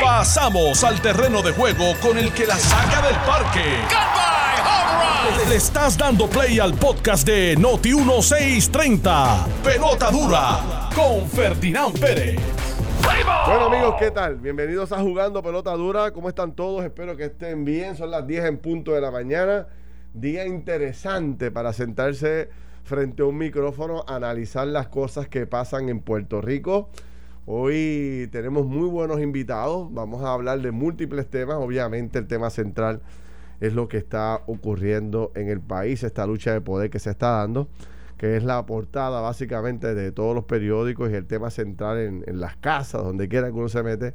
Pasamos al terreno de juego con el que la saca del parque. Le estás dando play al podcast de Noti 1630. Pelota dura con Ferdinand Pérez. Bueno amigos, ¿qué tal? Bienvenidos a Jugando Pelota Dura. ¿Cómo están todos? Espero que estén bien. Son las 10 en punto de la mañana. Día interesante para sentarse frente a un micrófono, analizar las cosas que pasan en Puerto Rico. Hoy tenemos muy buenos invitados. Vamos a hablar de múltiples temas. Obviamente el tema central es lo que está ocurriendo en el país, esta lucha de poder que se está dando que es la portada básicamente de todos los periódicos y el tema central en, las casas, donde quiera que uno se mete.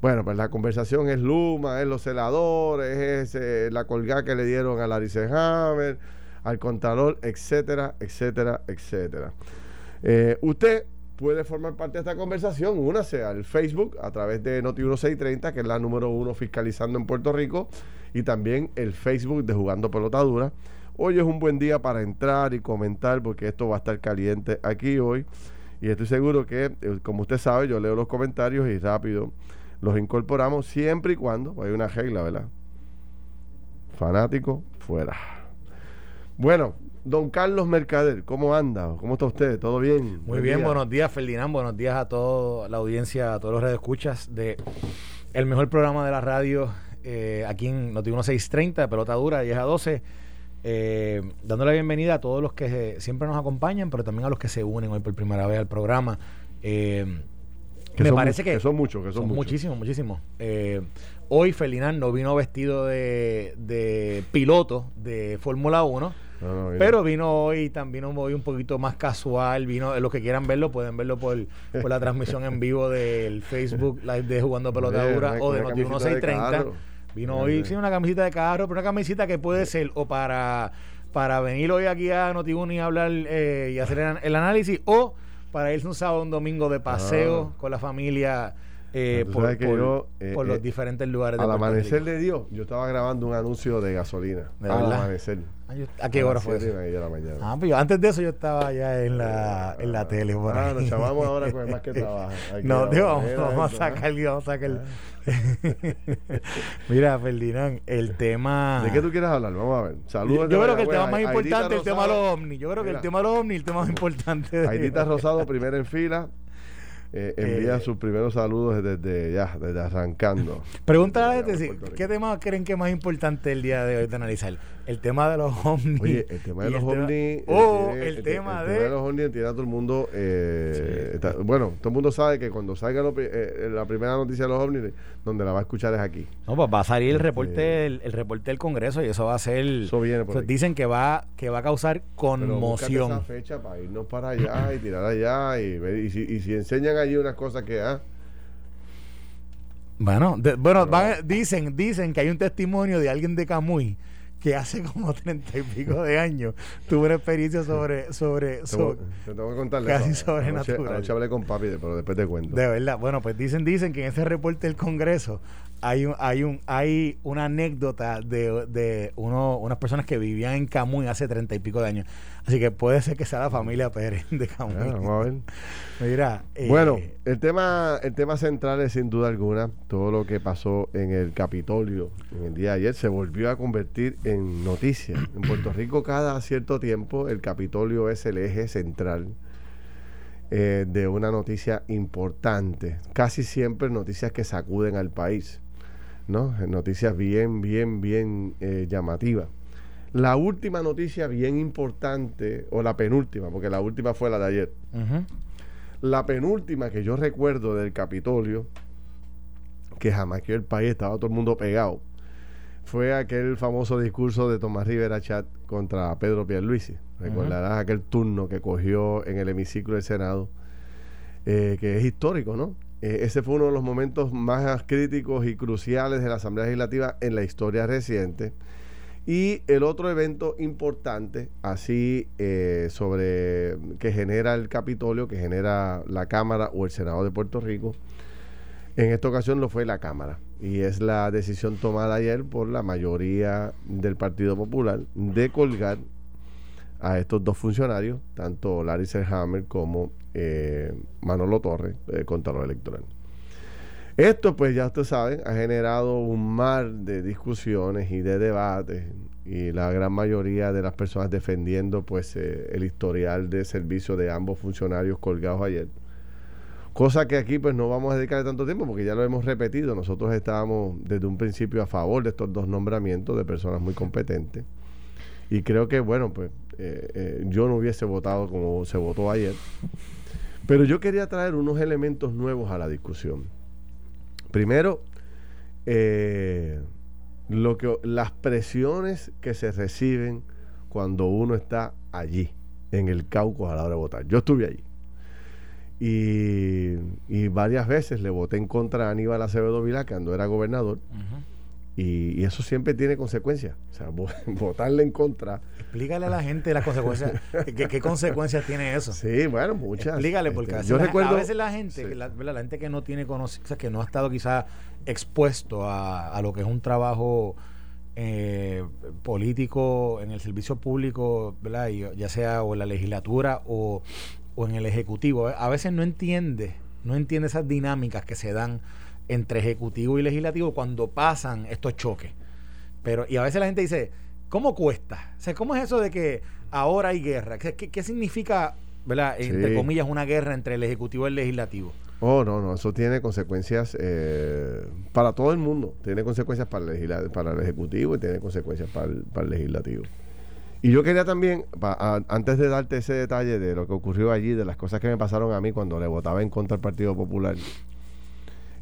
Bueno, pues la conversación es Luma, es los celadores, es eh, la colgada que le dieron a Larry Hammer, al Contralor, etcétera, etcétera, etcétera. Eh, usted puede formar parte de esta conversación, únase al Facebook a través de Noti1630, que es la número uno fiscalizando en Puerto Rico, y también el Facebook de Jugando Pelotadura. Hoy es un buen día para entrar y comentar porque esto va a estar caliente aquí hoy. Y estoy seguro que, eh, como usted sabe, yo leo los comentarios y rápido los incorporamos siempre y cuando, hay una regla, ¿verdad? Fanático, fuera. Bueno, don Carlos Mercader, ¿cómo anda? ¿Cómo está usted? ¿Todo bien? Muy bien, buenos días, Ferdinand. Buenos días a toda la audiencia, a todos los escuchas de el mejor programa de la radio eh, aquí en Noti 1630, de pelota dura, 10 a 12 eh, dándole la bienvenida a todos los que siempre nos acompañan, pero también a los que se unen hoy por primera vez al programa. Eh, me parece que, son muchos, que son, muchísimos, muchísimos. Eh, hoy Ferdinand no vino vestido de, piloto de Fórmula 1. Pero vino hoy también hoy un poquito más casual. Vino, los que quieran verlo, pueden verlo por, la transmisión en vivo del Facebook Live de Jugando Pelotadura o de Noti 1630. Vino hoy sin una camisita de carro, pero una camisita que puede ser o para, para venir hoy aquí a Notibuni y hablar eh, y hacer el, análisis, o para irse un sábado un domingo de paseo ah. con la familia. Eh, por, eh, por, los diferentes lugares al amanecer de Dios yo estaba grabando un anuncio de gasolina al amanecer ah, ¿a qué hora fue eso? la mañana. ah pues antes de eso yo estaba ya en la, en la tele ah, nos llamamos ahora con el más que trabaja no digo, vamos, vamos, a sacar vamos a sacar Mira, Ferdinand, el tema. ¿De qué tú quieres hablar? Vamos a ver. Saludos. Yo, creo que el tema más importante es el tema de los ovnis. Yo creo que el tema de los ovnis es el tema más importante. Aidita Rosado, primera en fila. Eh, envía eh, sus primeros saludos desde ya, desde arrancando. Pregúntale a la gente, ¿qué tema creen que es más importante el día de hoy de analizar? El tema de los ovnis. Oye, el tema de los ovnis. oh, el, tema de. El tema de los ovnis entiende a todo el mundo. Eh, bueno, todo el mundo sabe que cuando salga eh, la primera noticia de los ovnis, donde la va a escuchar es aquí. No, pues va a salir el este, reporte, el, reporte del Congreso y eso va a ser. Eso viene Dicen que va, que va a causar conmoción. Pero esa fecha para irnos para allá y tirar allá y, ver, y, si, y si enseñan allí unas cosas que. Ah, bueno, bueno dicen, dicen que hay un testimonio de alguien de Camuy que hace como treinta y pico de años tuve una experiencia sobre sobre, te, tengo que contarle casi sobrenatural. anoche, hablé con papi pero después te cuento. De verdad bueno pues dicen dicen que en ese reporte del Congreso hay un, hay un hay una anécdota de, de uno, unas personas que vivían en Camuy hace treinta y pico de años. Así que puede ser que sea la familia Pérez de Camuy. Vamos a ver. Mira eh, bueno el tema el tema central es sin duda alguna todo lo que pasó en el Capitolio en el día de ayer se volvió a convertir en noticia. En Puerto Rico cada cierto tiempo el Capitolio es el eje central eh, de una noticia importante, casi siempre noticias que sacuden al país. ¿No? Noticias bien, bien, bien eh, llamativas. La última noticia bien importante, o la penúltima, porque la última fue la de ayer. La penúltima que yo recuerdo del Capitolio, que jamás que el país estaba todo el mundo pegado, fue aquel famoso discurso de Tomás Rivera Chat contra Pedro Pierluisi. Recordarás aquel turno que cogió en el hemiciclo del Senado, eh, que es histórico, ¿no? Eh, ese fue uno de los momentos más críticos y cruciales de la Asamblea Legislativa en la historia reciente. Y el otro evento importante, así eh, sobre que genera el Capitolio, que genera la Cámara o el Senado de Puerto Rico, en esta ocasión lo fue la Cámara. Y es la decisión tomada ayer por la mayoría del Partido Popular de colgar a estos dos funcionarios, tanto Larry Selhammer como eh, Manolo Torres, eh, contador electoral. Esto, pues ya ustedes saben, ha generado un mar de discusiones y de debates y la gran mayoría de las personas defendiendo pues eh, el historial de servicio de ambos funcionarios colgados ayer. Cosa que aquí pues no vamos a dedicarle tanto tiempo porque ya lo hemos repetido. Nosotros estábamos desde un principio a favor de estos dos nombramientos de personas muy competentes. Y creo que, bueno, pues eh, eh, yo no hubiese votado como se votó ayer. Pero yo quería traer unos elementos nuevos a la discusión. Primero, eh, lo que, las presiones que se reciben cuando uno está allí, en el caucus a la hora de votar. Yo estuve allí. Y, varias veces le voté en contra a Aníbal Acevedo Vilá, cuando era gobernador. Y, eso siempre tiene consecuencias. O sea, votarle en contra. Explícale a la gente las consecuencias. ¿Qué, consecuencias tiene eso? Sí, bueno, muchas. Explícale, porque este, a, veces la, a veces la gente, la, gente que no tiene conocimiento, que no ha estado quizá expuesto a, lo que es un trabajo eh, político en el servicio público, ¿verdad? ya sea o en la legislatura o, o en el ejecutivo, a veces no entiende, no entiende esas dinámicas que se dan entre ejecutivo y legislativo cuando pasan estos choques. Pero, y a veces la gente dice, ¿cómo cuesta? O sea, ¿cómo es eso de que ahora hay guerra? ¿Qué, qué, significa, ¿verdad? Entre comillas, una guerra entre el ejecutivo y el legislativo? Oh, no, no, eso tiene consecuencias eh, para todo el mundo. Tiene consecuencias para el, para el ejecutivo y tiene consecuencias para el, para el legislativo. Y yo quería también, antes de darte ese detalle de lo que ocurrió allí, de las cosas que me pasaron a mí cuando le votaba en contra del Partido Popular,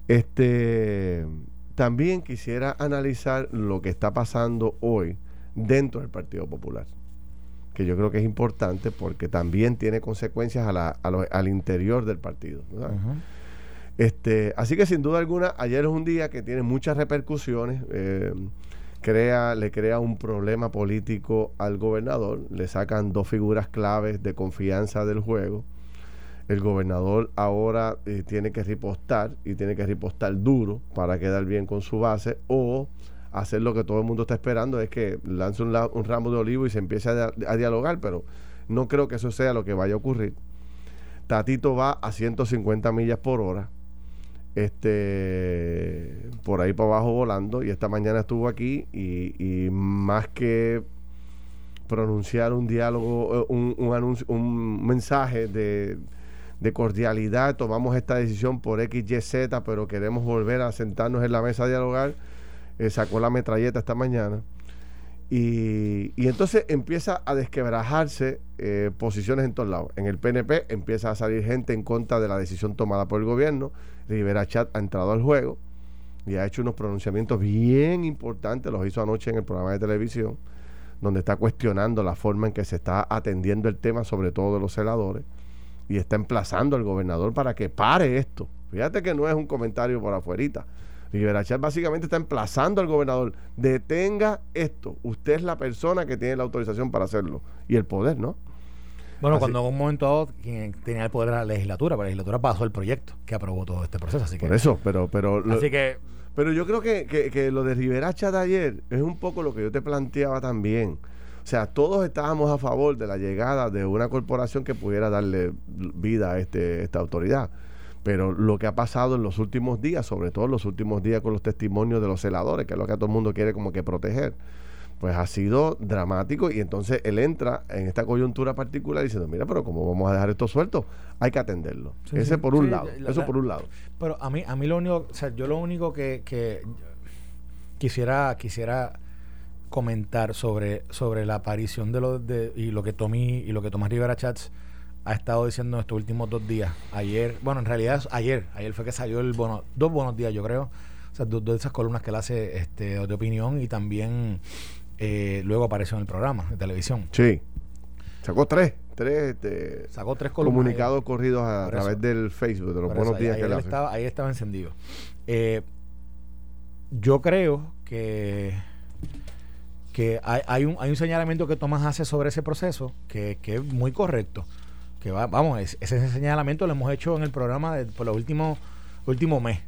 este, también quisiera analizar lo que está pasando hoy dentro del Partido Popular, que yo creo que es importante porque también tiene consecuencias al interior del partido. este, así que sin duda alguna, ayer es un día que tiene muchas repercusiones. Eh, crea, le crea un problema político al gobernador, le sacan dos figuras claves de confianza del juego el gobernador ahora eh, tiene que ripostar y tiene que ripostar duro para quedar bien con su base o hacer lo que todo el mundo está esperando es que lance un, ramo de olivo y se empiece a, dialogar, pero no creo que eso sea lo que vaya a ocurrir. Tatito va a 150 millas por hora, este, por ahí para abajo volando, y esta mañana estuvo aquí y, más que pronunciar un diálogo, eh, un, un, anuncio, un mensaje de de cordialidad, tomamos esta decisión por X, Y, Z, pero queremos volver a sentarnos en la mesa a dialogar. Eh, sacó la metralleta esta mañana. Y, entonces empieza a desquebrajarse eh, posiciones en todos lados. En el PNP empieza a salir gente en contra de la decisión tomada por el gobierno. Rivera Chat ha entrado al juego y ha hecho unos pronunciamientos bien importantes. Los hizo anoche en el programa de televisión, donde está cuestionando la forma en que se está atendiendo el tema, sobre todo de los celadores y está emplazando al gobernador para que pare esto. Fíjate que no es un comentario por afuerita. Rivera básicamente está emplazando al gobernador, detenga esto. Usted es la persona que tiene la autorización para hacerlo y el poder, ¿no? Bueno, cuando en un momento dado quien tenía el poder era la legislatura, pero la legislatura pasó el proyecto que aprobó todo este proceso. Así que, por eso, pero, pero así que pero yo creo que, que, que lo de Rivera de ayer es un poco lo que yo te planteaba también. O sea, todos estábamos a favor de la llegada de una corporación que pudiera darle vida a este, esta autoridad. Pero lo que ha pasado en los últimos días, sobre todo en los últimos días con los testimonios de los celadores, que es lo que todo el mundo quiere como que proteger, pues ha sido dramático y entonces él entra en esta coyuntura particular diciendo, mira, pero ¿cómo vamos a dejar esto suelto? Hay que atenderlo. Ese por un lado, eso por un lado. Pero a mí, a mí lo único, o sea, yo lo único que, que quisiera, quisiera comentar sobre, sobre la aparición de lo de, y lo que Tommy y lo que Tomás Rivera Chats ha estado diciendo estos últimos dos días. Ayer, bueno, en realidad ayer, ayer fue que salió el bono, dos buenos días, yo creo. O sea, dos, de esas columnas que él hace este, de opinión y también eh, luego apareció en el programa de televisión. Sí. Sacó tres, tres, este, Sacó tres comunicados corridos a, través del Facebook, de los buenos días que él Estaba, ahí estaba encendido. Eh, yo creo que que hay, un, hay un señalamiento que Tomás hace sobre ese proceso que, es muy correcto. Que va, vamos, ese señalamiento lo hemos hecho en el programa de, por los últimos último mes.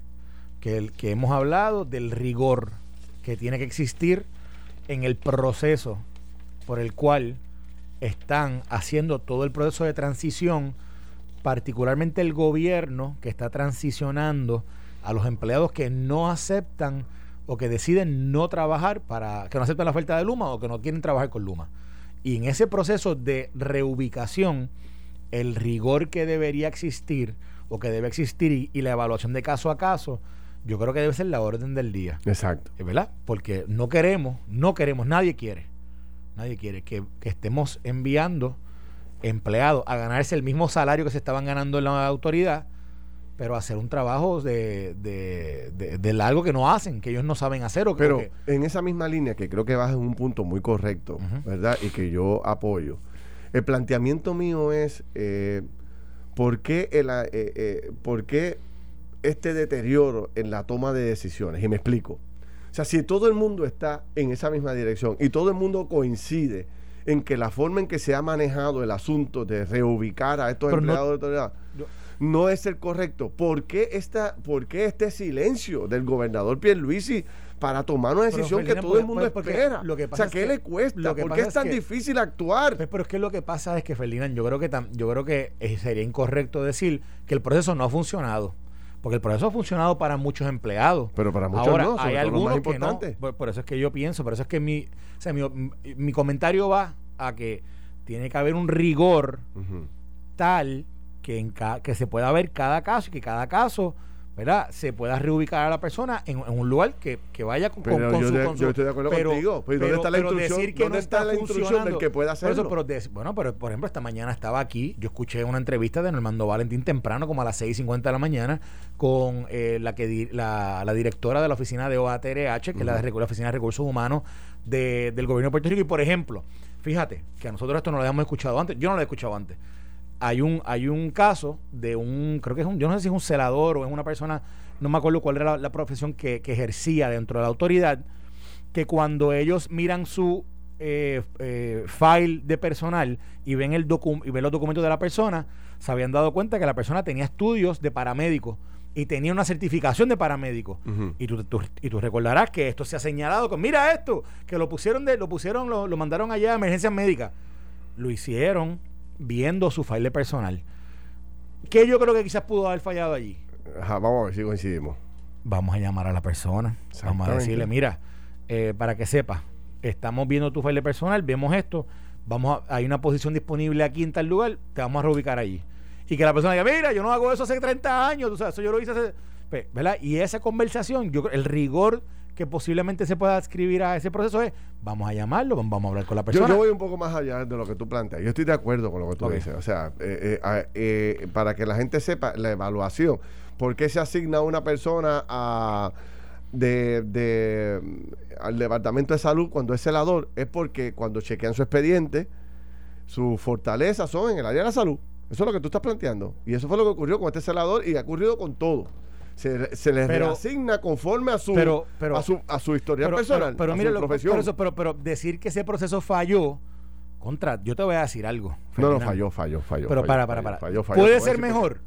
Que, el, que hemos hablado del rigor que tiene que existir en el proceso por el cual están haciendo todo el proceso de transición, particularmente el gobierno que está transicionando a los empleados que no aceptan o que deciden no trabajar para, que no aceptan la oferta de Luma o que no quieren trabajar con Luma. Y en ese proceso de reubicación, el rigor que debería existir o que debe existir y, la evaluación de caso a caso, yo creo que debe ser la orden del día. Exacto. ¿Verdad? Porque no queremos, no queremos, nadie quiere, nadie quiere que, estemos enviando empleados a ganarse el mismo salario que se estaban ganando en la autoridad, pero hacer un trabajo de, de, de, largo que no hacen, que ellos no saben hacer. O pero en esa misma línea, que creo que vas en un punto muy correcto, ¿verdad? Y que yo apoyo. El planteamiento mío es, eh, ¿por, qué el, eh, eh, ¿por qué este deterioro en la toma de decisiones? Y me explico. O sea, si todo el mundo está en esa misma dirección y todo el mundo coincide en que la forma en que se ha manejado el asunto de reubicar a estos empleados de autoridad no, es el correcto, ¿por qué, esta, ¿por qué este silencio del gobernador Pierluisi para tomar una decisión que todo el mundo espera. Lo que pasa o sea, ¿qué le cuesta? ¿Por qué es tan difícil actuar? Pues, pero es que lo que pasa es que, Ferdinand, yo creo que, yo creo que sería incorrecto decir que el proceso no ha funcionado. Porque el proceso ha funcionado para muchos empleados. Pero para muchos no, hay algunos que no. Por, eso es que yo pienso, por eso es que mi, o sea, mi, comentario va a que tiene que haber un rigor tal que, en que se pueda ver cada caso y que cada caso ¿verdad? se pueda reubicar a la persona en, un lugar que, vaya con, con, su, yo, estoy de acuerdo contigo. Pues, ¿Dónde está la instrucción, ¿dónde está, la instrucción del que pueda hacerlo? pero bueno, pero por ejemplo, esta mañana estaba aquí, yo escuché una entrevista de Normando Valentín temprano, como a las 6.50 de la mañana, con eh, la, que la, la, directora de la oficina de OATRH, que es la, de, la Oficina de Recursos Humanos del Gobierno de Puerto Rico. Y por ejemplo, fíjate que a nosotros esto no lo habíamos escuchado antes, yo no lo he escuchado antes hay un, hay un caso de un, creo que es un, yo no sé si es un celador o es una persona, no me acuerdo cuál era la, profesión que, ejercía dentro de la autoridad, que cuando ellos miran su eh, eh, file de personal y ven, el y ven los documentos de la persona, se habían dado cuenta que la persona tenía estudios de paramédico y tenía una certificación de paramédico. y, tú, y tú recordarás que esto se ha señalado con, mira esto, que lo pusieron, de, lo, pusieron lo, lo mandaron allá a emergencias médicas. Lo hicieron, viendo su file personal. ¿Qué yo creo que quizás pudo haber fallado allí? vamos a ver si coincidimos. Vamos a llamar a la persona. Vamos a decirle, mira, eh, para que sepa, estamos viendo tu file personal, vemos esto, vamos a, hay una posición disponible aquí en tal lugar, te vamos a reubicar allí. Y que la persona diga, mira, yo no hago eso hace 30 años, tú sabes, eso yo lo hice hace... ¿Verdad? Y esa conversación, yo el rigor que posiblemente se pueda escribir a ese proceso es, vamos a llamarlo, vamos a hablar con la persona. Yo, voy un poco más allá de lo que tú planteas. Yo estoy de acuerdo con lo que tú dices. O sea, eh, eh, eh, para que la gente sepa la evaluación, ¿por qué se asigna una persona a... De, al departamento de salud cuando es celador es porque cuando chequean su expediente sus fortalezas son en el área de la salud eso es lo que tú estás planteando y eso fue lo que ocurrió con este celador y ha ocurrido con todo se, se les reasigna conforme a su, a su, a su historia personal, pero, mira, profesión. Pero, pero, decir que ese proceso falló, contra, yo te voy a decir algo. No, no, falló, falló, falló. Pero para, para, para. ¿Puede ser mejor?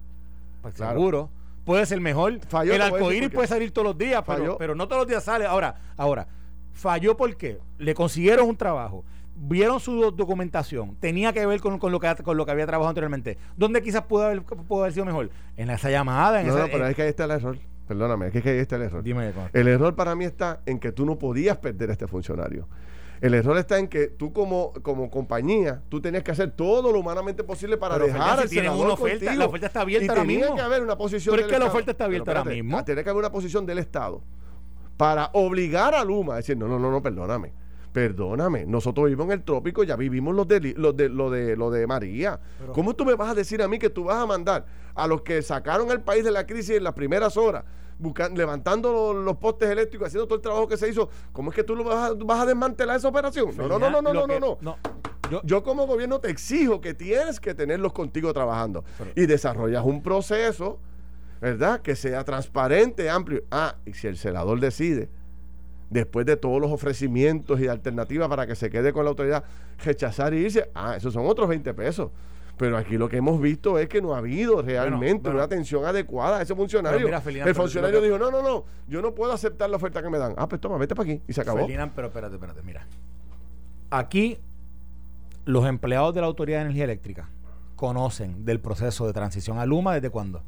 Pues seguro. Puede ser mejor. Falló, el arcoíris puede salir todos los días, pero, pero no todos los días sale. Ahora, ahora, falló porque le consiguieron un trabajo vieron su documentación, tenía que ver con, lo que, con lo que había trabajado anteriormente. ¿Dónde quizás pudo haber, pudo haber sido mejor? En esa llamada. En no, esa, no, pero es que ahí está el error. Perdóname, es que ahí está el error. Dime, el error para mí está en que tú no podías perder a este funcionario. El error está en que tú como, como compañía, tú tenías que hacer todo lo humanamente posible para dejar al senador una oferta, La oferta está abierta ahora mismo. Que haber una posición Pero es que la oferta está abierta ahora mismo. Tiene que haber una posición del Estado para obligar a Luma a decir, no, no, no, no, perdóname Perdóname, nosotros vivimos en el trópico, ya vivimos los de, de, lo, de, lo de María. ¿Cómo tú me vas a decir a mí que tú vas a mandar a los que sacaron el país de la crisis en las primeras horas, buscando, levantando los, postes eléctricos, haciendo todo el trabajo que se hizo? ¿Cómo es que tú lo vas a, vas a desmantelar esa operación? No, no, no, no, no, no, no, no. Yo, como gobierno te exijo que tienes que tenerlos contigo trabajando y desarrollas un proceso, ¿verdad? Que sea transparente, amplio. Ah, y si el senador decide después de todos los ofrecimientos y alternativas para que se quede con la autoridad, rechazar y irse, ah, esos son otros 20 pesos. Pero aquí lo que hemos visto es que no ha habido realmente una atención adecuada a ese funcionario. el funcionario dijo, no, no, no, yo no puedo aceptar la oferta que me dan. Ah, pues toma, vete para aquí. Y se acabó. pero espérate, espérate, mira. Aquí los empleados de la Autoridad de Energía Eléctrica conocen del proceso de transición a Luma desde cuándo?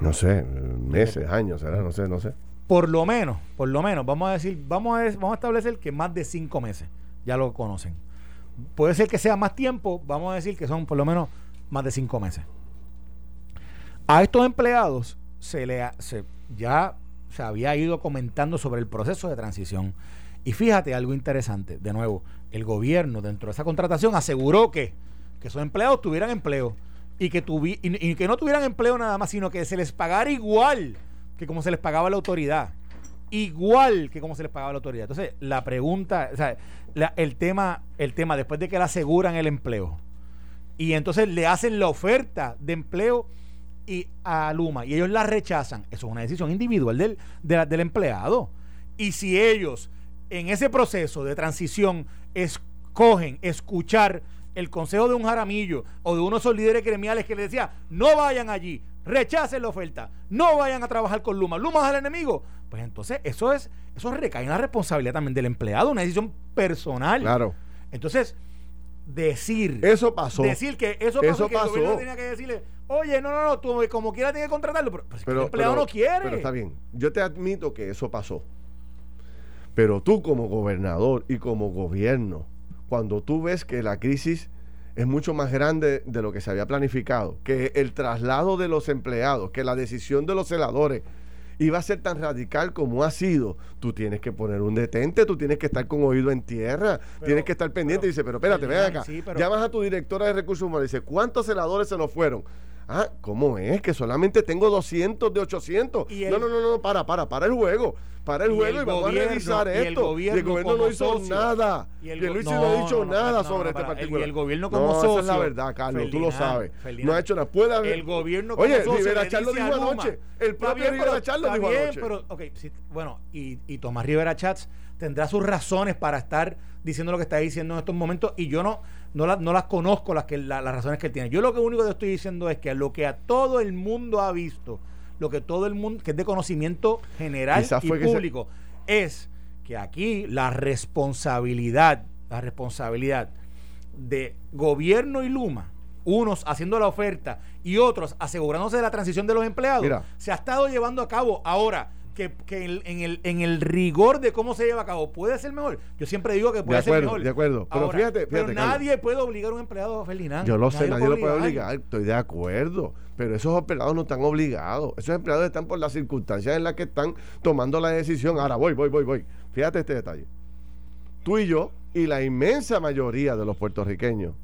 No sé, meses, años, ¿será? No sé, no sé. Por lo menos, por lo menos, vamos a decir, vamos a, vamos a establecer que más de cinco meses ya lo conocen. Puede ser que sea más tiempo, vamos a decir que son por lo menos más de cinco meses. A estos empleados se le se, ya se había ido comentando sobre el proceso de transición. Y fíjate algo interesante, de nuevo, el gobierno dentro de esa contratación aseguró que, que empleados tuvieran empleo y que, tuvi, y, que no tuvieran empleo nada más, sino que se les pagara igual que como se les pagaba la autoridad. Igual que como se les pagaba la autoridad. Entonces, la pregunta, o sea, el, tema, el tema, después de que le aseguran el empleo, y entonces le hacen la oferta de empleo y a Luma y ellos la rechazan, eso es una decisión individual del, del empleado. Y si ellos en ese proceso de transición escogen escuchar el consejo de un jaramillo o de uno de esos líderes gremiales que le decía, no vayan allí, rechacen la oferta, no vayan a trabajar con Luma, Luma es el enemigo, pues entonces eso es, eso recae en la responsabilidad también del empleado, una decisión personal. Claro. Entonces, decir. Eso pasó. Decir que eso pasó, que el gobierno tenía que decirle, oye, no, no, no, tú como quiera tienes que contratarlo, pero, el empleado no quiere. Pero está bien, yo te admito que eso pasó. Pero tú como gobernador y como gobierno, cuando tú ves que la crisis es mucho más grande de lo que se había planificado, que el traslado de los empleados, que la decisión de los celadores iba a ser tan radical como ha sido, tú tienes que poner un detente, tú tienes que estar con oído en tierra, tienes que estar pendiente y dice, pero espérate, ven acá, llamas a tu directora de recursos humanos y dice, ¿cuántos celadores se nos fueron? Ah, ¿cómo es? Que solamente tengo 200 de 800. no, no, no, no, para, para, para el juego. Para el juego y, vamos a revisar esto. Y el gobierno, no hizo nada. Y el, Luis no, ha dicho nada sobre este particular. Y el gobierno como socio. Esa es la verdad, Carlos, tú lo sabes. no ha hecho nada. Puede haber. El gobierno como Oye, Rivera Char lo dijo anoche. El propio Rivera Char lo dijo anoche. Pero, ok, bueno, y, y Tomás Rivera Chats tendrá sus razones para estar diciendo lo que está diciendo en estos momentos y yo no no, no las conozco las, que, las razones que él tiene. Yo lo que único que estoy diciendo es que lo que a todo el mundo ha visto, lo que todo el mundo, que es de conocimiento general y público, es que aquí la responsabilidad, la responsabilidad de gobierno y Luma, unos haciendo la oferta y otros asegurándose de la transición de los empleados, se ha estado llevando a cabo ahora que, en, el, en el rigor de cómo se lleva a cabo puede ser mejor. Yo siempre digo que puede ser mejor. De acuerdo, pero fíjate, fíjate, nadie puede obligar a un empleado, Ferdinand. Yo lo sé, nadie, lo puede obligar, estoy de acuerdo. Pero esos empleados no están obligados. Esos empleados están por las circunstancias en las que están tomando la decisión. Ahora voy, voy, voy, voy. Fíjate este detalle. Tú y yo, y la inmensa mayoría de los puertorriqueños,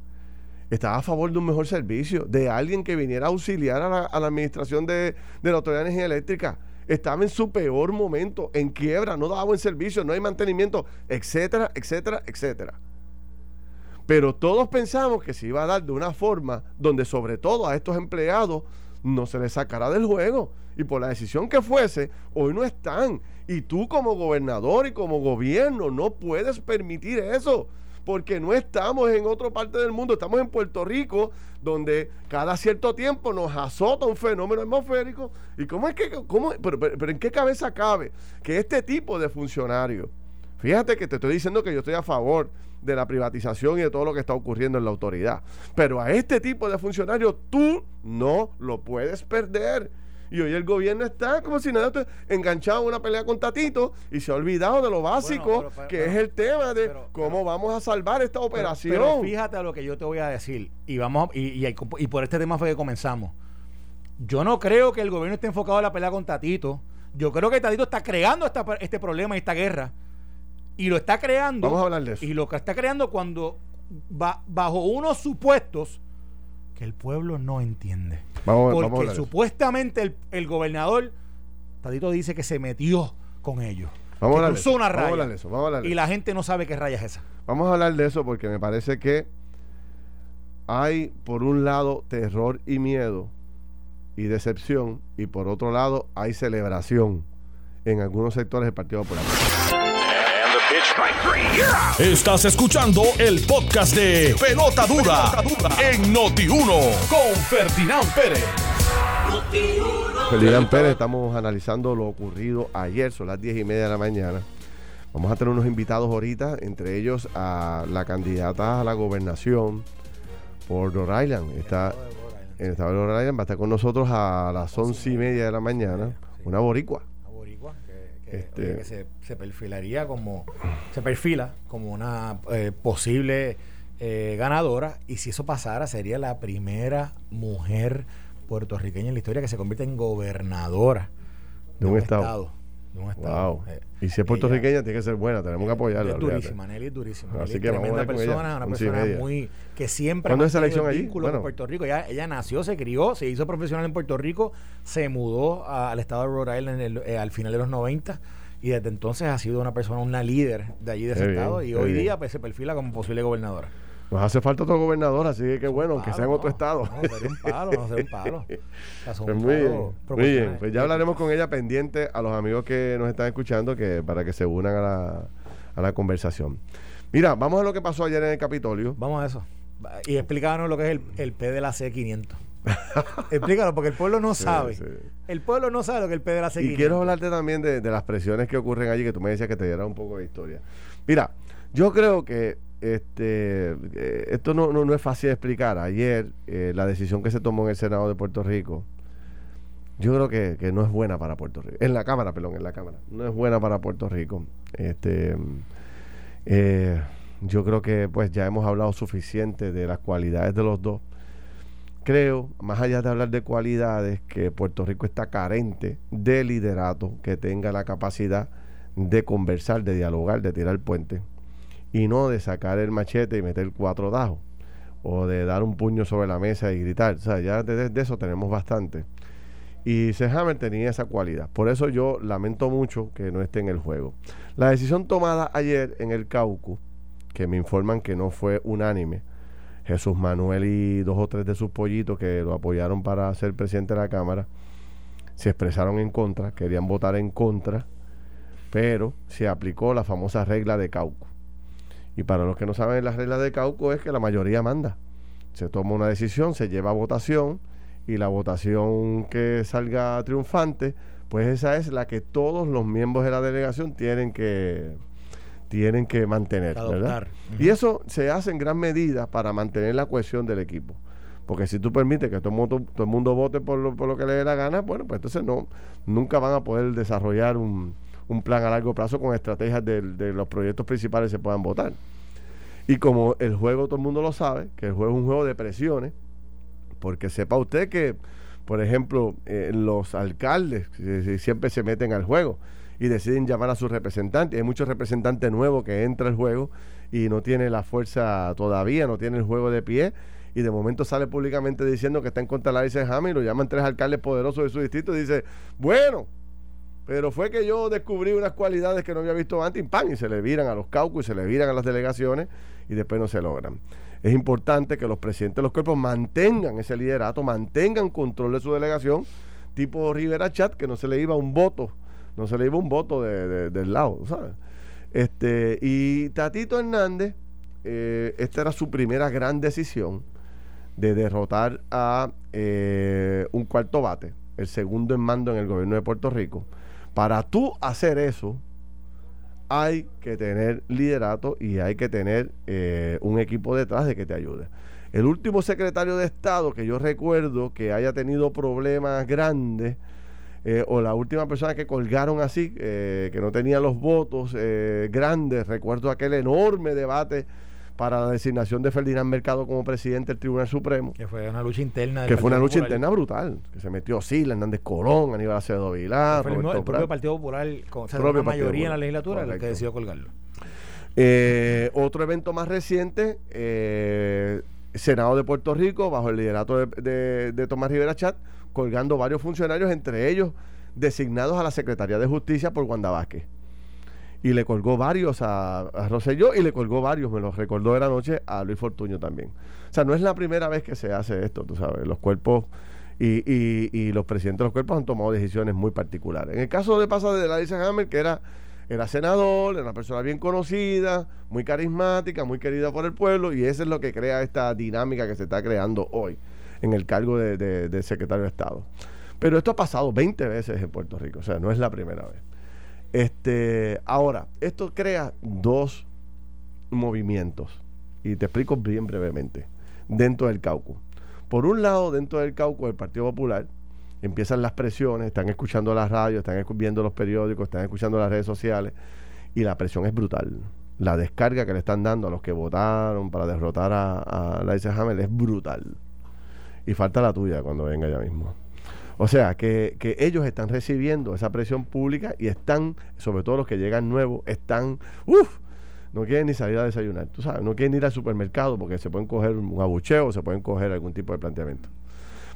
estaba a favor de un mejor servicio, de alguien que viniera a auxiliar a la, administración de, de la Autoridad de Energía Eléctrica estaba en su peor momento, en quiebra, no daba buen servicio, no hay mantenimiento, etcétera, etcétera, etcétera. Pero todos pensamos que se iba a dar de una forma donde sobre todo a estos empleados no se les sacará del juego. Y por la decisión que fuese, hoy no están. Y tú como gobernador y como gobierno no puedes permitir eso porque no estamos en otra parte del mundo, estamos en Puerto Rico, donde cada cierto tiempo nos azota un fenómeno atmosférico. ¿Y cómo es que, cómo, pero, pero, en qué cabeza cabe que este tipo de funcionarios, fíjate que te estoy diciendo que yo estoy a favor de la privatización y de todo lo que está ocurriendo en la autoridad, pero a este tipo de funcionarios tú no lo puedes perder. Y hoy el gobierno está como si nada enganchado en una pelea con Tatito y se ha olvidado de lo básico, que es el tema de cómo vamos a salvar esta operación. Pero, fíjate a lo que yo te voy a decir, y vamos y, y, por este tema fue que comenzamos. Yo no creo que el gobierno esté enfocado en la pelea con Tatito. Yo creo que Tatito está creando esta, este problema y esta guerra. Y lo está creando. Vamos a hablar de eso. Y lo que está creando cuando va bajo unos supuestos que el pueblo no entiende. Porque supuestamente el, gobernador, Tadito dice que se metió con ellos. Vamos a hablar una raya. Vamos a eso. Vamos a y la gente no sabe qué raya es esa. Vamos a hablar de eso porque me parece que hay, por un lado, terror y miedo y decepción, y por otro lado, hay celebración en algunos sectores del Partido Popular. Estás escuchando el podcast de Pelota Dura, en Noti1 con Ferdinand Pérez. Ferdinand Pérez, estamos analizando lo ocurrido ayer, son las 10 y media de la mañana. Vamos a tener unos invitados ahorita, entre ellos a la candidata a la gobernación por Rhode Island. Está en el estado de Rhode Island. Va a estar con nosotros a las once y media de la mañana. Una boricua que, este se, perfilaría como, se perfila como una eh, posible eh, ganadora. Y si eso pasara, sería la primera mujer puertorriqueña en la historia que se convierte en gobernadora de, un, estado Wow. Eh, y si es puertorriqueña, tiene que ser buena, tenemos que apoyarla. Es durísima, Nelly es durísima. Así que tremenda persona, una persona muy. que siempre. ¿Cuándo es elección allí? Bueno. en Puerto Rico. Ella, ella nació, se crió, se hizo profesional en Puerto Rico, se mudó al estado de Rhode Island eh, al final de los 90 y desde entonces ha sido una persona, una líder de allí de ese estado y hoy día pues, se perfila como posible gobernadora. Nos hace falta otro gobernador, así que bueno, que sea en otro estado. No, sería un palo, no sería un palo. Pues muy, bien, muy bien, pues ya hablaremos con ella pendiente a los amigos que nos están escuchando que para que se unan a la, a la conversación. Mira, vamos a lo que pasó ayer en el Capitolio. Vamos a eso. Y explícanos lo que es el, el P de la C500. Explícalo, porque el pueblo no sabe. El pueblo no sabe lo que es el P de la C500. Y quiero hablarte también de, de las presiones que ocurren allí, que tú me decías que te diera un poco de historia. Mira, yo creo que este, eh, esto no, no, es fácil de explicar. Ayer, eh, la decisión que se tomó en el Senado de Puerto Rico, yo creo que, no es buena para Puerto Rico. En la Cámara, perdón, en la Cámara. No es buena para Puerto Rico. Este, eh, yo creo que pues ya hemos hablado suficiente de las cualidades de los dos. Creo, más allá de hablar de cualidades, que Puerto Rico está carente de liderato que tenga la capacidad de conversar, de dialogar, de tirar puente y no de sacar el machete y meter cuatro dajos o de dar un puño sobre la mesa y gritar. O sea, ya de, eso tenemos bastante. Y Sehammer tenía esa cualidad. Por eso yo lamento mucho que no esté en el juego. La decisión tomada ayer en el Caucu, que me informan que no fue unánime, Jesús Manuel y dos o tres de sus pollitos que lo apoyaron para ser presidente de la Cámara, se expresaron en contra, querían votar en contra, pero se aplicó la famosa regla de Caucu. Y para los que no saben las reglas de Cauco es que la mayoría manda. Se toma una decisión, se lleva a votación y la votación que salga triunfante, pues esa es la que todos los miembros de la delegación tienen que tienen que mantener, ¿verdad? Y eso se hace en gran medida para mantener la cohesión del equipo. Porque si tú permites que todo el mundo, todo el mundo vote por lo, por lo que le dé la gana, bueno, pues entonces no, nunca van a poder desarrollar un, un plan a largo plazo con estrategias de, los proyectos principales se puedan votar. Y como el juego todo el mundo lo sabe, que el juego es un juego de presiones, porque sepa usted que, por ejemplo, eh, los alcaldes siempre se meten al juego y deciden llamar a sus representantes. Hay muchos representantes nuevos que entran al juego y no tiene la fuerza todavía, no tiene el juego de pie. Y de momento sale públicamente diciendo que está en contra de la Jaime y lo llaman tres alcaldes poderosos de su distrito y dice, bueno, pero fue que yo descubrí unas cualidades que no había visto antes y ¡pam! y se le viran a los caucus y se le viran a las delegaciones y después no se logran. Es importante que los presidentes de los cuerpos mantengan ese liderato, mantengan control de su delegación, tipo Rivera Chat, que no se le iba un voto, no se le iba un voto del lado, ¿sabes? Este, y Tatito Hernández, eh, esta era su primera gran decisión de derrotar a eh, un cuarto bate, el segundo en mando en el gobierno de Puerto Rico para tú hacer eso, hay que tener liderato y hay que tener eh, un equipo detrás de que te ayude. El último secretario de Estado que yo recuerdo que haya tenido problemas grandes, eh, o la última persona que colgaron así, eh, que no tenía los votos grandes, recuerdo aquel enorme debate para la designación de Ferdinand Mercado como presidente del Tribunal Supremo. Que fue una lucha interna. Que fue una lucha interna brutal. Que se metió Sila, Hernández Colón, Aníbal Acevedo Vilar. Fue el, propio Partido Popular, con la mayoría en la legislatura, el que decidió colgarlo. Eh, otro evento más reciente, eh, Senado de Puerto Rico, bajo el liderato de, de Tomás Rivera Chat, colgando varios funcionarios, entre ellos designados a la Secretaría de Justicia por Wanda Vázquez y le colgó varios a, a y le colgó varios, me lo recordó de la noche, a Luis Fortuño también. O sea, no es la primera vez que se hace esto, tú sabes, los cuerpos y, y, los presidentes de los cuerpos han tomado decisiones muy particulares. En el caso de pasa de la Hammer, que era, era senador, era una persona bien conocida, muy carismática, muy querida por el pueblo, y eso es lo que crea esta dinámica que se está creando hoy en el cargo de, de secretario de Estado. Pero esto ha pasado 20 veces en Puerto Rico, o sea, no es la primera vez. Este, ahora, esto crea dos movimientos, y te explico bien brevemente, dentro del Cauco. Por un lado, dentro del cauco del Partido Popular, empiezan las presiones, están escuchando la radio, están viendo los periódicos, están escuchando las redes sociales y la presión es brutal. La descarga que le están dando a los que votaron para derrotar a, a Hamel es brutal. Y falta la tuya cuando venga ya mismo. O sea, que, que, ellos están recibiendo esa presión pública y están, sobre todo los que llegan nuevos, están, uff, no quieren ni salir a desayunar, tú sabes, no quieren ir al supermercado porque se pueden coger un abucheo, se pueden coger algún tipo de planteamiento.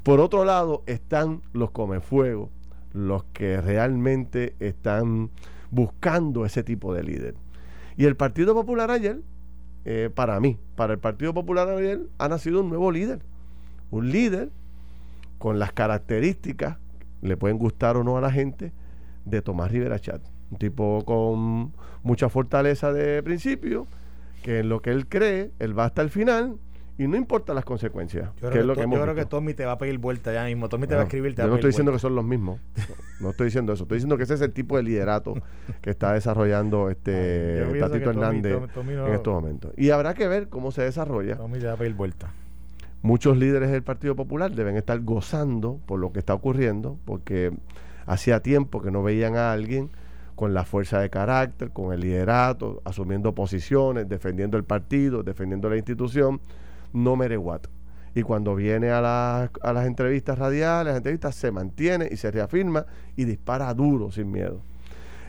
Por otro lado, están los comefuegos, los que realmente están buscando ese tipo de líder. Y el Partido Popular ayer, eh, para mí, para el Partido Popular ayer, ha nacido un nuevo líder. Un líder con las características, le pueden gustar o no a la gente, de Tomás Rivera Chat. Un tipo con mucha fortaleza de principio, que en lo que él cree, él va hasta el final y no importa las consecuencias. Yo creo, que, yo creo que Tommy te va a pedir vuelta ya mismo. Tommy te va a escribir. yo no estoy diciendo que son los mismos. No, estoy diciendo eso. Estoy diciendo que ese es el tipo de liderato que está desarrollando este Tatito Hernández en estos momentos. Y habrá que ver cómo se desarrolla. Tommy te va a pedir vuelta muchos líderes del Partido Popular deben estar gozando por lo que está ocurriendo, porque hacía tiempo que no veían a alguien con la fuerza de carácter, con el liderato, asumiendo posiciones, defendiendo el partido, defendiendo la institución, no mere what. Y cuando viene a, a las entrevistas radiales, las entrevistas se mantiene y se reafirma y dispara duro, sin miedo.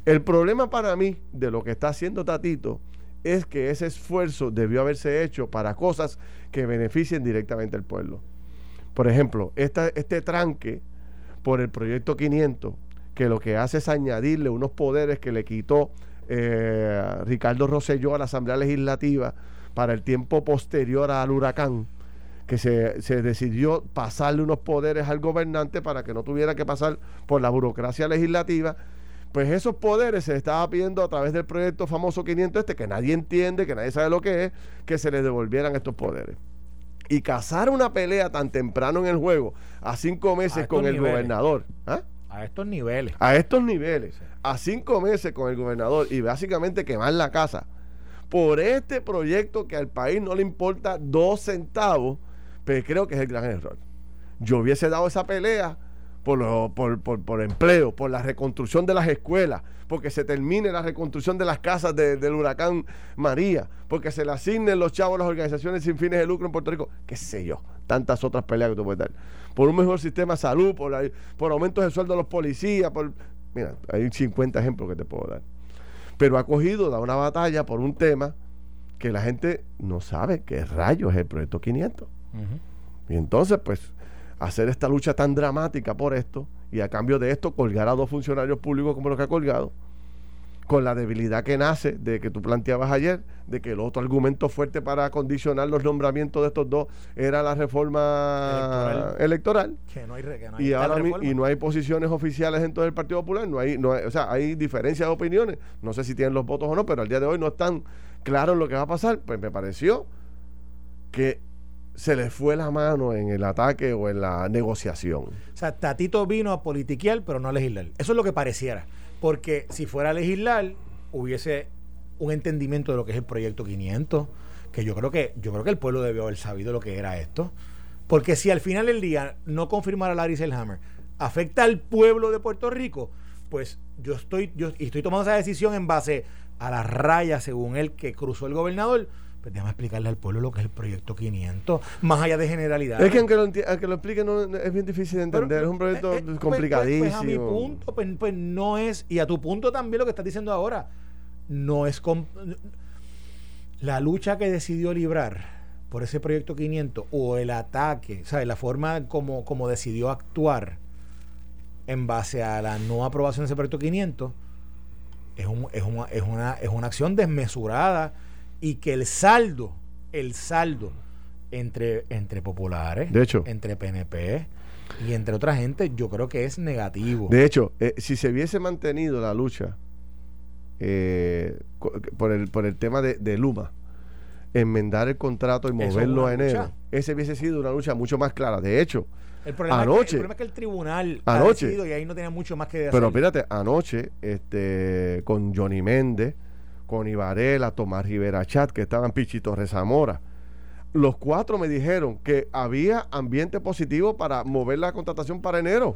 El problema para mí de lo que está haciendo Tatito es que ese esfuerzo debió haberse hecho para cosas que beneficien directamente al pueblo. Por ejemplo, este tranque por el proyecto 500, que lo que hace es añadirle unos poderes que le quitó eh, Ricardo Rosselló a la Asamblea Legislativa para el tiempo posterior al huracán, que se, se, decidió pasarle unos poderes al gobernante para que no tuviera que pasar por la burocracia legislativa pues esos poderes se estaba pidiendo a través del proyecto famoso 500 este, que nadie entiende, que nadie sabe lo que es, que se les devolvieran estos poderes. Y cazar una pelea tan temprano en el juego, a cinco meses con el gobernador. ¿ah? A estos niveles. A estos niveles. A cinco meses con el gobernador y básicamente quemar la casa. Por este proyecto que al país no le importa dos centavos, pues creo que es el gran error. Yo hubiese dado esa pelea por, por, por, empleo, por la reconstrucción de las escuelas, porque se termine la reconstrucción de las casas del huracán María, porque se le asignen los chavos a las organizaciones sin fines de lucro en Puerto Rico, qué sé yo, tantas otras peleas que tú puedes dar. Por un mejor sistema de salud, por, por aumentos de sueldo de los policías, por... Mira, hay 50 ejemplos que te puedo dar. Pero ha cogido, da una batalla por un tema que la gente no sabe qué rayos es el proyecto 500. Y entonces, pues, hacer esta lucha tan dramática por esto y a cambio de esto colgar a dos funcionarios públicos como los que ha colgado, con la debilidad que nace de que tú planteabas ayer, de que el otro argumento fuerte para condicionar los nombramientos de estos dos era la reforma electoral. y, ahora y no hay posiciones oficiales dentro del Partido Popular, no hay, no o sea, hay diferencias de opiniones, no sé si tienen los votos o no, pero al día de hoy no están claros lo que va a pasar, pues me pareció que se le fue la mano en el ataque o en la negociación. O sea, Tatito vino a politiquear, pero no a legislar. Eso es lo que pareciera. Porque si fuera a legislar, hubiese un entendimiento de lo que es el proyecto 500, que yo creo que yo creo que el pueblo debió haber sabido lo que era esto. Porque si al final del día no confirmara Larry Selhammer, afecta al pueblo de Puerto Rico, pues yo estoy yo estoy tomando esa decisión en base a la raya según él que cruzó el gobernador pues déjame explicarle al pueblo lo que es el proyecto 500, más allá de generalidades. Es que aunque lo, lo explique no, es bien difícil de entender, es un proyecto eh, eh, complicadísimo. Pues, pues, pues, a mi punto, pues, no es, y a tu punto también lo que estás diciendo ahora, no es... la lucha que decidió librar por ese proyecto 500 o el ataque, ¿sabes? La forma como, como decidió actuar en base a la no aprobación de ese proyecto 500 es, un, es, una, es, una, es una acción desmesurada y que el saldo, el saldo entre, entre populares, de hecho, entre PNP y entre otra gente, yo creo que es negativo. De hecho, eh, si se hubiese mantenido la lucha eh, por, el, por el tema de, Luma, enmendar el contrato y moverlo a enero, ese hubiese sido una lucha mucho más clara. De hecho, el problema, anoche, es que, el problema es que el tribunal anoche, y ahí no tenía mucho más que decir. Pero fíjate, anoche, este, con Johnny Méndez, con Ibarela, Tomás Rivera Chat, que estaban Pichito Rezamora. los cuatro me dijeron que había ambiente positivo para mover la contratación para enero.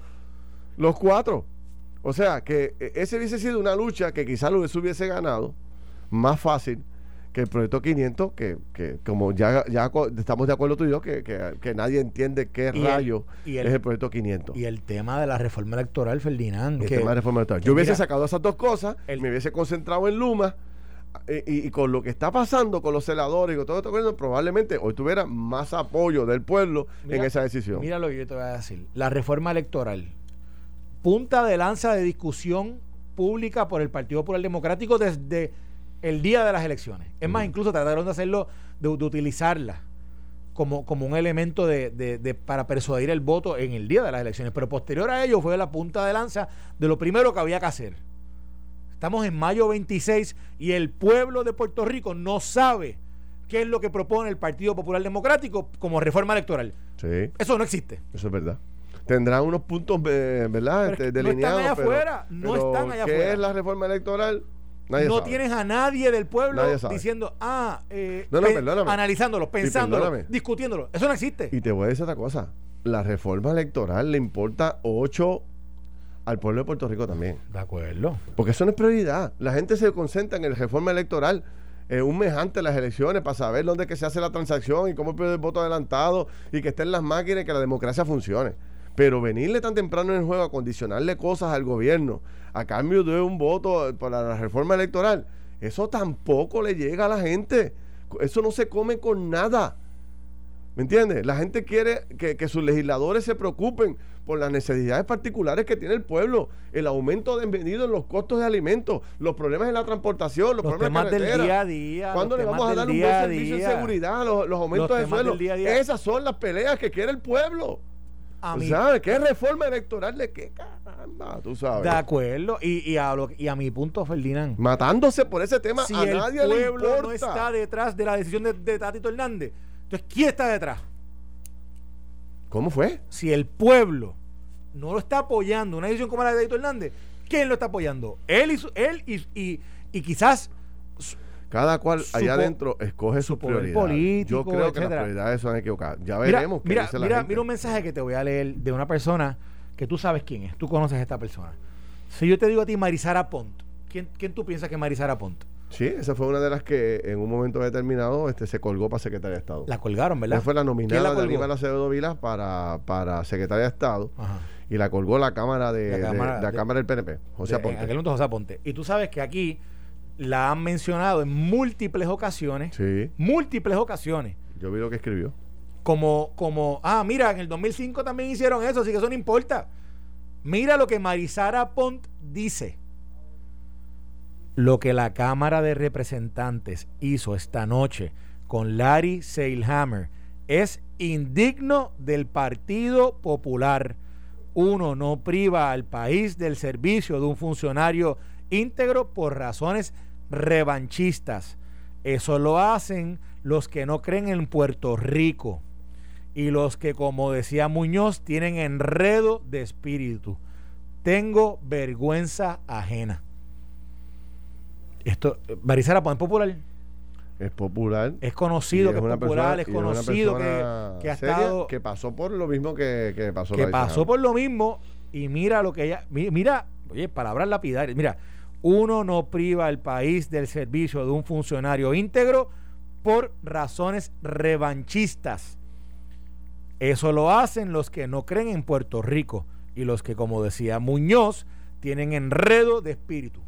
Los cuatro. O sea, que e, ese hubiese sido una lucha que quizás lo hubiese ganado más fácil que el proyecto 500, que, que como ya, ya estamos de acuerdo tú y yo, que, que, nadie entiende qué rayo es el proyecto 500. Y el tema de la reforma electoral, Ferdinand. El tema de la reforma electoral. Yo hubiese sacado esas dos cosas, me hubiese concentrado en Luma. Eh, y, con lo que está pasando con los celadores y con todo esto, probablemente hoy tuviera más apoyo del pueblo en esa decisión. Mira lo que yo te voy a decir. La reforma electoral, punta de lanza de discusión pública por el Partido Popular Democrático desde el día de las elecciones. Es más, incluso trataron de hacerlo, de, utilizarla como, como un elemento de, para persuadir el voto en el día de las elecciones. Pero posterior a ello fue la punta de lanza de lo primero que había que hacer. Estamos en mayo 26 y el pueblo de Puerto Rico no sabe qué es lo que propone el Partido Popular Democrático como reforma electoral. Sí. Eso no existe. Eso es verdad. Tendrán unos puntos, eh, ¿verdad? Este, delineados. No están allá afuera. No están allá ¿qué es la reforma electoral? no tienes a nadie del pueblo diciendo, ah, eh, analizándolo, pensándolo, discutiéndolo. Eso no existe. Y te voy a decir otra cosa. La reforma electoral le importa 8 al pueblo de Puerto Rico también. De acuerdo. Porque eso no es prioridad. La gente se concentra en la reforma electoral eh, un mes antes de las elecciones para saber dónde que se hace la transacción y cómo el voto adelantado y que estén las máquinas y que la democracia funcione. Pero venirle tan temprano en el juego a condicionarle cosas al gobierno a cambio de un voto para la reforma electoral, eso tampoco le llega a la gente. Eso no se come con nada. ¿Me entiendes? La gente quiere que, sus legisladores se preocupen por las necesidades particulares que tiene el pueblo, el aumento de en los costos de alimentos, los problemas en la transportación, los, problemas del día a día. ¿Cuándo le vamos a dar un buen servicio de seguridad, los, aumentos de suelo? Esas son las peleas que quiere el pueblo. ¿Sabes? ¿Qué reforma electoral de qué caramba? Tú sabes. De acuerdo. Y, y, a, y a mi punto, Ferdinand. Matándose por ese tema, si a nadie el pueblo no está detrás de la decisión de, de Tatito Hernández, entonces, ¿quién está detrás? ¿Cómo fue? Si el pueblo no lo está apoyando, una decisión como la de Tatito Hernández, ¿quién lo está apoyando? Él y, él y, y, y quizás cada cual allá adentro escoge su, prioridad. Yo creo que las prioridades son equivocadas. Ya veremos mira, qué mira, mira un mensaje que te voy a leer de una persona que tú sabes quién es. Tú conoces a esta persona. Si yo te digo a ti Marisara Pont, ¿quién, quién tú piensas que es Marisara Pont? Sí, esa fue una de las que en un momento determinado este, se colgó para secretaria de Estado. La colgaron, ¿verdad? Esa fue la nominada de Aníbal Acevedo Vilas para, para secretaria de Estado. Y la colgó la Cámara de la Cámara, del PNP, José Ponte. En aquel momento José Ponte. Y tú sabes que aquí la han mencionado en múltiples ocasiones. Sí. Múltiples ocasiones. Yo vi lo que escribió. Como, como, ah, mira, en el 2005 también hicieron eso, así que eso no importa. Mira lo que Marisara Pont dice. Lo que la Cámara de Representantes hizo esta noche con Larry Seilhammer es indigno del Partido Popular. Uno no priva al país del servicio de un funcionario íntegro por razones revanchistas. Eso lo hacen los que no creen en Puerto Rico y los que, como decía Muñoz, tienen enredo de espíritu. Tengo vergüenza ajena. Esto, Marisara, ¿es popular? Es popular. Es conocido que es popular, es conocido que, que, ha estado. Que pasó por lo mismo que, que pasó. Que pasó por lo mismo y mira lo que ella. Mira, oye, palabras lapidarias. Mira, uno no priva al país del servicio de un funcionario íntegro por razones revanchistas. Eso lo hacen los que no creen en Puerto Rico y los que, como decía Muñoz, tienen enredo de espíritu.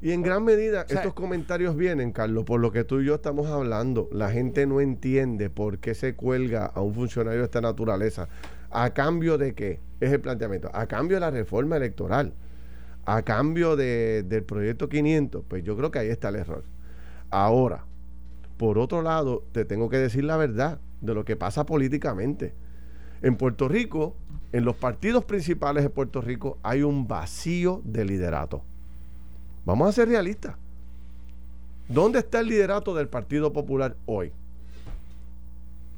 Y en gran medida estos comentarios vienen, Carlos, por lo que tú y yo estamos hablando. La gente no entiende por qué se cuelga a un funcionario de esta naturaleza. ¿A cambio de qué? Es el planteamiento. A cambio de la reforma electoral a cambio de, del proyecto 500, pues yo creo que ahí está el error. Ahora, por otro lado, te tengo que decir la verdad de lo que pasa políticamente. En Puerto Rico, en los partidos principales de Puerto Rico, hay un vacío de liderato. Vamos a ser realistas. ¿Dónde está el liderato del Partido Popular hoy?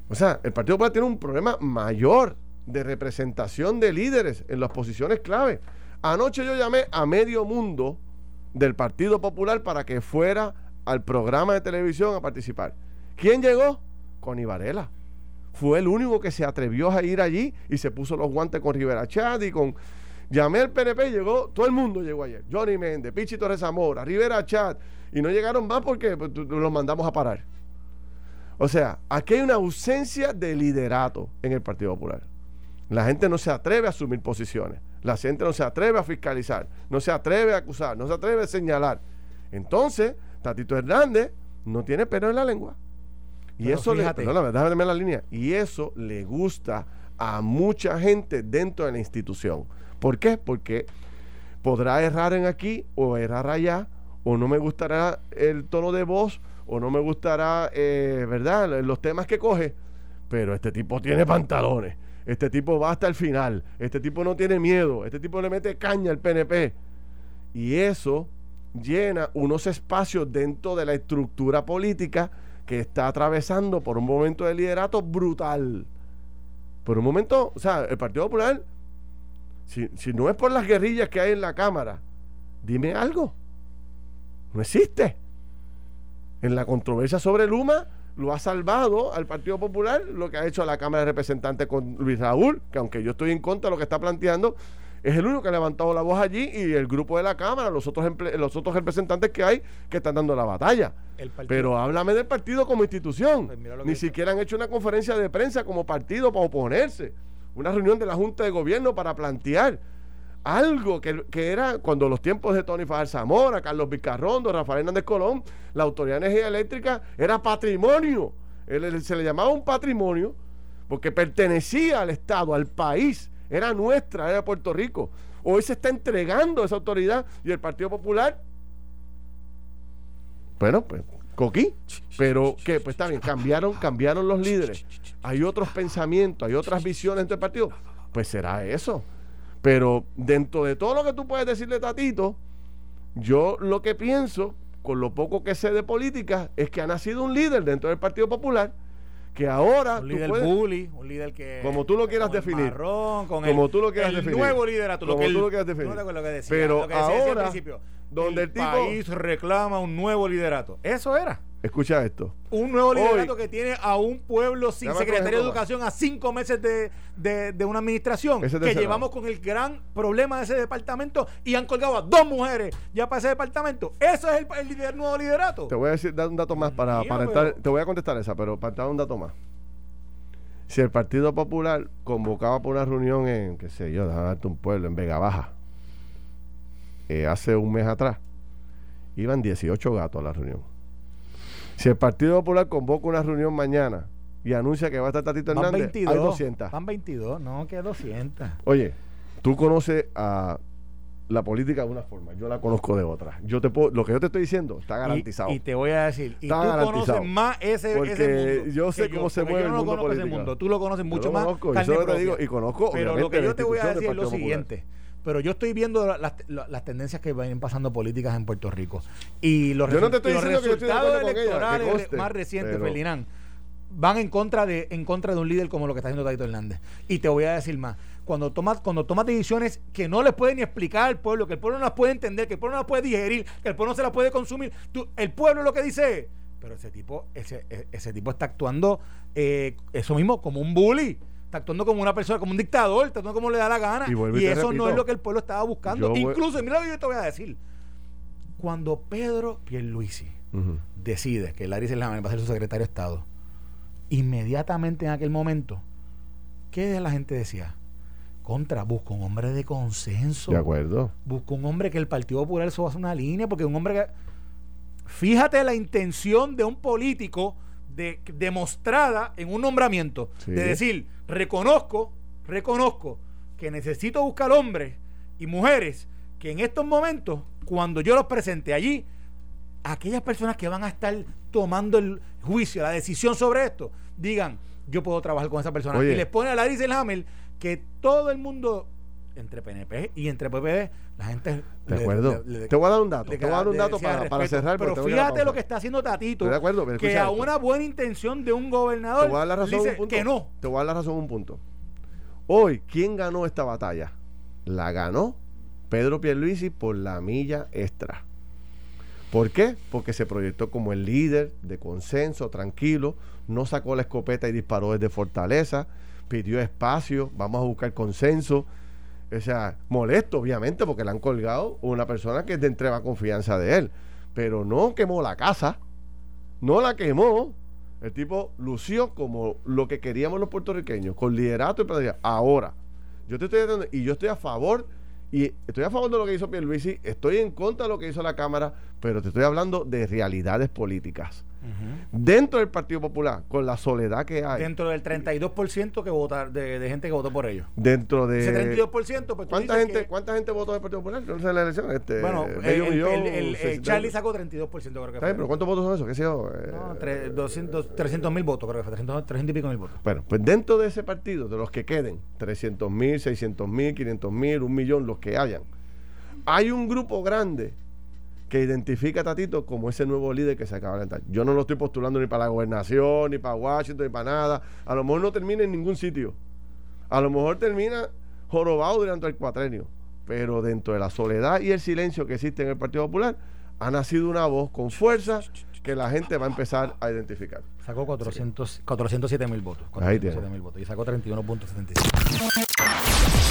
O sea, el Partido Popular tiene un problema mayor de representación de líderes en las posiciones clave. Anoche yo llamé a medio mundo del Partido Popular para que fuera al programa de televisión a participar. ¿Quién llegó? con Ibarela. Fue el único que se atrevió a ir allí y se puso los guantes con Rivera Chad y con... Llamé al PNP, llegó, todo el mundo llegó ayer. Johnny Méndez, Pichi Torres Zamora, Rivera Chat. Y no llegaron más porque pues, los mandamos a parar. O sea, aquí hay una ausencia de liderato en el Partido Popular. La gente no se atreve a asumir posiciones. La gente no se atreve a fiscalizar. No se atreve a acusar. No se atreve a señalar. Entonces, Tatito Hernández no tiene pelo en la lengua. Y eso le, la línea. Y eso le gusta a mucha gente dentro de la institución. ¿Por qué? Porque podrá errar en aquí o errar allá, o no me gustará el tono de voz, o no me gustará, eh, ¿verdad?, los temas que coge, pero este tipo tiene pantalones, este tipo va hasta el final, este tipo no tiene miedo, este tipo le mete caña al PNP. Y eso llena unos espacios dentro de la estructura política que está atravesando por un momento de liderato brutal. Por un momento, o sea, el Partido Popular, si, si no es por las guerrillas que hay en la Cámara, dime algo. No existe. En la controversia sobre Luma, lo ha salvado al Partido Popular, lo que ha hecho a la Cámara de Representantes con Luis Raúl, que aunque yo estoy en contra de lo que está planteando, es el único que ha levantado la voz allí y el grupo de la Cámara, los otros, los otros representantes que hay que están dando la batalla. Pero háblame del partido como institución. Pues Ni siquiera han hecho una conferencia de prensa como partido para oponerse. Una reunión de la Junta de Gobierno para plantear algo que, era cuando los tiempos de Tony Fajar Zamora, Carlos Vicarrondo, Rafael Hernández Colón, la Autoridad de Energía Eléctrica era patrimonio. se le llamaba un patrimonio porque pertenecía al Estado, al país era nuestra, era Puerto Rico. Hoy se está entregando esa autoridad y el Partido Popular, bueno, pues coquí, pero que pues está bien, cambiaron, cambiaron los líderes. Hay otros pensamientos, hay otras visiones del partido. Pues será eso. Pero dentro de todo lo que tú puedes decirle, Tatito, yo lo que pienso, con lo poco que sé de política, es que ha nacido un líder dentro del Partido Popular que ahora un líder bully, un líder que como tú lo quieras definir, como tú lo quieras definir, nuevo liderato, como tú lo quieras definir. Pero ahora, donde el, país reclama un nuevo liderato, eso era. Escucha esto. Un nuevo liderato que tiene a un pueblo sin secretario de Educación a cinco meses de, de, una administración. Que llevamos con el gran problema de ese departamento y han colgado a dos mujeres ya para ese departamento. Eso es el, nuevo liderato. Te voy a decir, dar un dato más para, para entrar. Te voy a contestar esa, pero para dar un dato más. Si el Partido Popular convocaba por una reunión en, qué sé yo, darte un pueblo, en Vega Baja, eh, hace un mes atrás, iban 18 gatos a la reunión. Si el Partido Popular convoca una reunión mañana y anuncia que va a estar Tatito Hernández, 22, hay 200. Van 22, no, que 200. Oye, tú conoces a la política de una forma, yo la conozco de otra. Yo te puedo, lo que yo te estoy diciendo está garantizado. Y, te voy a decir, y tú conoces más ese, ese mundo. Yo sé cómo se mueve el mundo político. Ese mundo. Tú lo conoces mucho más. Conozco, yo te digo, y conozco. Pero lo que yo te voy a decir es lo siguiente. Pero yo estoy viendo las, las, tendencias que vienen pasando políticas en Puerto Rico. Y los, resultados electorales más recientes, Ferdinand, van en contra de en contra de un líder como lo que está haciendo Taito Hernández. Y te voy a decir más. Cuando tomas, cuando tomas decisiones que no le pueden ni explicar al pueblo, que el pueblo no las puede entender, que el pueblo no las puede digerir, que el pueblo no se las puede consumir, tú, el pueblo lo que dice pero ese tipo, ese, e, ese tipo está actuando eh, eso mismo como un bully está actuando como una persona, como un dictador, está actuando como le da la gana. Y, eso no es lo que el pueblo estaba buscando. Incluso, mira lo que yo te voy a decir. Cuando Pedro Pierluisi decide que Larry Selhammer va a ser su secretario de Estado, inmediatamente en aquel momento, ¿qué la gente decía? Contra, busca un hombre de consenso. De acuerdo. Busca un hombre que el Partido Popular eso ser una línea, porque un hombre que. Fíjate la intención de un político de, demostrada en un nombramiento. De decir, reconozco, reconozco que necesito buscar hombres y mujeres que en estos momentos, cuando yo los presente allí, aquellas personas que van a estar tomando el juicio, la decisión sobre esto, digan, yo puedo trabajar con esa persona. Y les pone a Larry Hamel que todo el mundo entre PNP y entre PPD, la gente. De acuerdo. te voy a dar un dato. te voy a dar un dato para, para, cerrar. Pero fíjate lo que está haciendo Tatito. de acuerdo, que a una buena intención de un gobernador. Te voy a dar la razón un punto. Que no. Te voy a dar la razón un punto. Hoy, ¿quién ganó esta batalla? La ganó Pedro Pierluisi por la milla extra. ¿Por qué? Porque se proyectó como el líder de consenso, tranquilo, no sacó la escopeta y disparó desde Fortaleza, pidió espacio, vamos a buscar consenso. O sea, molesto, obviamente, porque le han colgado una persona que es de entrega confianza de él. Pero no quemó la casa, no la quemó. El tipo lució como lo que queríamos los puertorriqueños, con liderato y predicción. Ahora, yo te estoy diciendo, y yo estoy a favor y estoy a favor de lo que hizo Pierluisi, estoy en contra de lo que hizo la Cámara, pero te estoy hablando de realidades políticas. Dentro del Partido Popular, con la soledad que hay. Dentro del 32% que vota, de, de, gente que votó por ellos. Dentro de. Ese 32%, pues ¿Cuánta gente, ¿Cuánta gente votó del Partido Popular? No sé la elección. Este, bueno, el, millón, el, el, Charlie sacó 32%, creo que fue. pero ¿cuántos votos son esos? ¿Qué sé yo? No, 300 mil votos, creo que fue. 300, 300 y pico mil votos. Bueno, pues dentro de ese partido, de los que queden, 300 mil, 600 mil, 500 mil, un millón, los que hayan, hay un grupo grande que identifica a Tatito como ese nuevo líder que se acaba de levantar. Yo no lo estoy postulando ni para la gobernación, ni para Washington, ni para nada. A lo mejor no termina en ningún sitio. A lo mejor termina jorobado durante el cuatrenio. Pero dentro de la soledad y el silencio que existe en el Partido Popular, ha nacido una voz con fuerza que la gente va a empezar a identificar. Sacó 400, 407 mil votos. 407 mil votos y sacó 31.75.